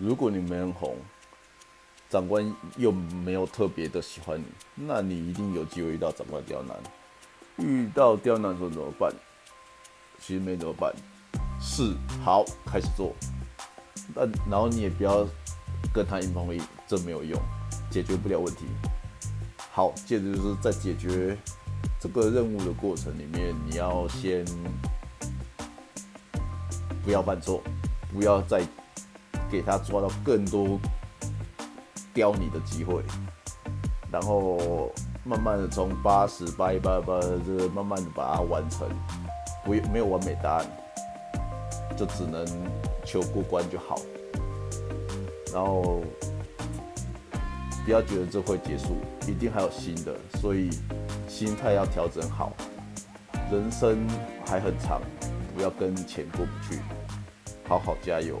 如果你没人红，长官又没有特别的喜欢你，那你一定有机会遇到长官刁难。遇到刁难的时候怎么办？其实没怎么办，是好开始做，但然后你也不要跟他硬碰硬，这没有用，解决不了问题。好，接着就是在解决这个任务的过程里面，你要先不要犯错，不要再给他抓到更多刁你的机会，然后慢慢的从八十八一八八这慢慢的把它完成，不没有完美答案，就只能求过关就好，然后不要觉得这会结束，一定还有新的，所以心态要调整好，人生还很长，不要跟钱过不去，好好加油。